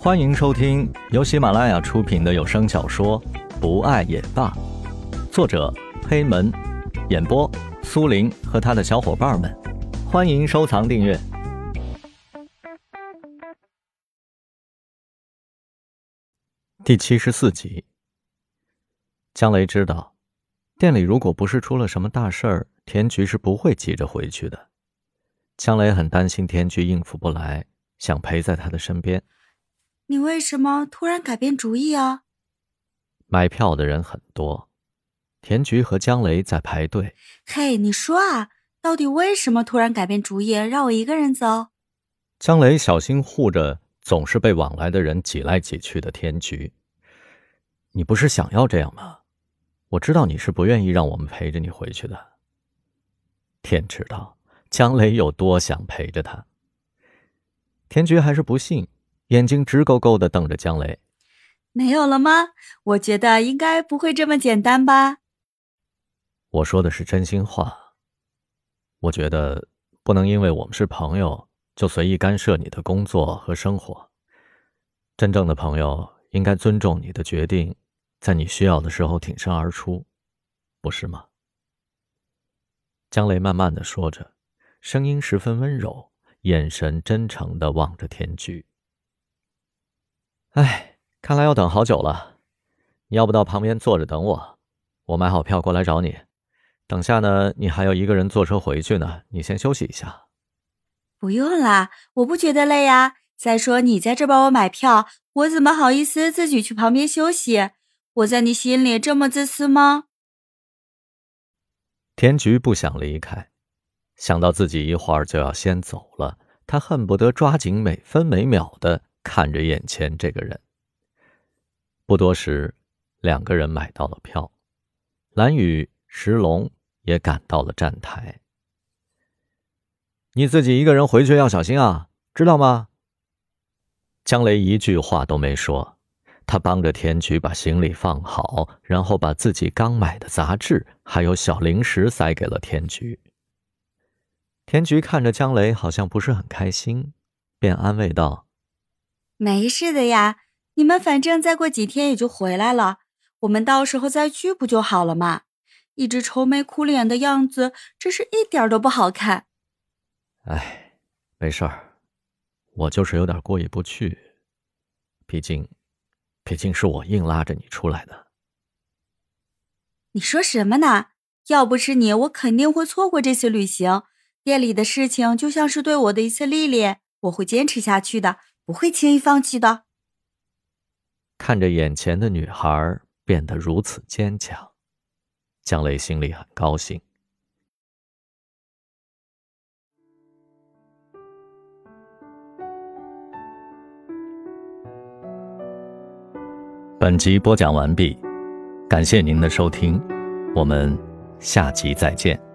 欢迎收听由喜马拉雅出品的有声小说《不爱也罢》，作者黑门，演播苏林和他的小伙伴们。欢迎收藏订阅。第七十四集，江雷知道，店里如果不是出了什么大事儿，田菊是不会急着回去的。江雷很担心田菊应付不来，想陪在他的身边。你为什么突然改变主意啊？买票的人很多，田菊和江雷在排队。嘿，你说啊，到底为什么突然改变主意，让我一个人走？江雷小心护着总是被往来的人挤来挤去的田菊。你不是想要这样吗？我知道你是不愿意让我们陪着你回去的。天知道江雷有多想陪着他。田菊还是不信。眼睛直勾勾的瞪着江雷，没有了吗？我觉得应该不会这么简单吧。我说的是真心话。我觉得不能因为我们是朋友就随意干涉你的工作和生活。真正的朋友应该尊重你的决定，在你需要的时候挺身而出，不是吗？江雷慢慢的说着，声音十分温柔，眼神真诚的望着田菊。哎，看来要等好久了。你要不到旁边坐着等我，我买好票过来找你。等下呢，你还要一个人坐车回去呢，你先休息一下。不用啦，我不觉得累呀。再说你在这帮我买票，我怎么好意思自己去旁边休息？我在你心里这么自私吗？田菊不想离开，想到自己一会儿就要先走了，他恨不得抓紧每分每秒的。看着眼前这个人，不多时，两个人买到了票，蓝雨、石龙也赶到了站台。你自己一个人回去要小心啊，知道吗？江雷一句话都没说，他帮着田菊把行李放好，然后把自己刚买的杂志还有小零食塞给了田菊。田菊看着江雷好像不是很开心，便安慰道。没事的呀，你们反正再过几天也就回来了，我们到时候再去不就好了嘛？一直愁眉苦脸的样子，真是一点都不好看。哎，没事儿，我就是有点过意不去，毕竟，毕竟是我硬拉着你出来的。你说什么呢？要不是你，我肯定会错过这次旅行。店里的事情就像是对我的一次历练，我会坚持下去的。不会轻易放弃的。看着眼前的女孩变得如此坚强，江雷心里很高兴。本集播讲完毕，感谢您的收听，我们下集再见。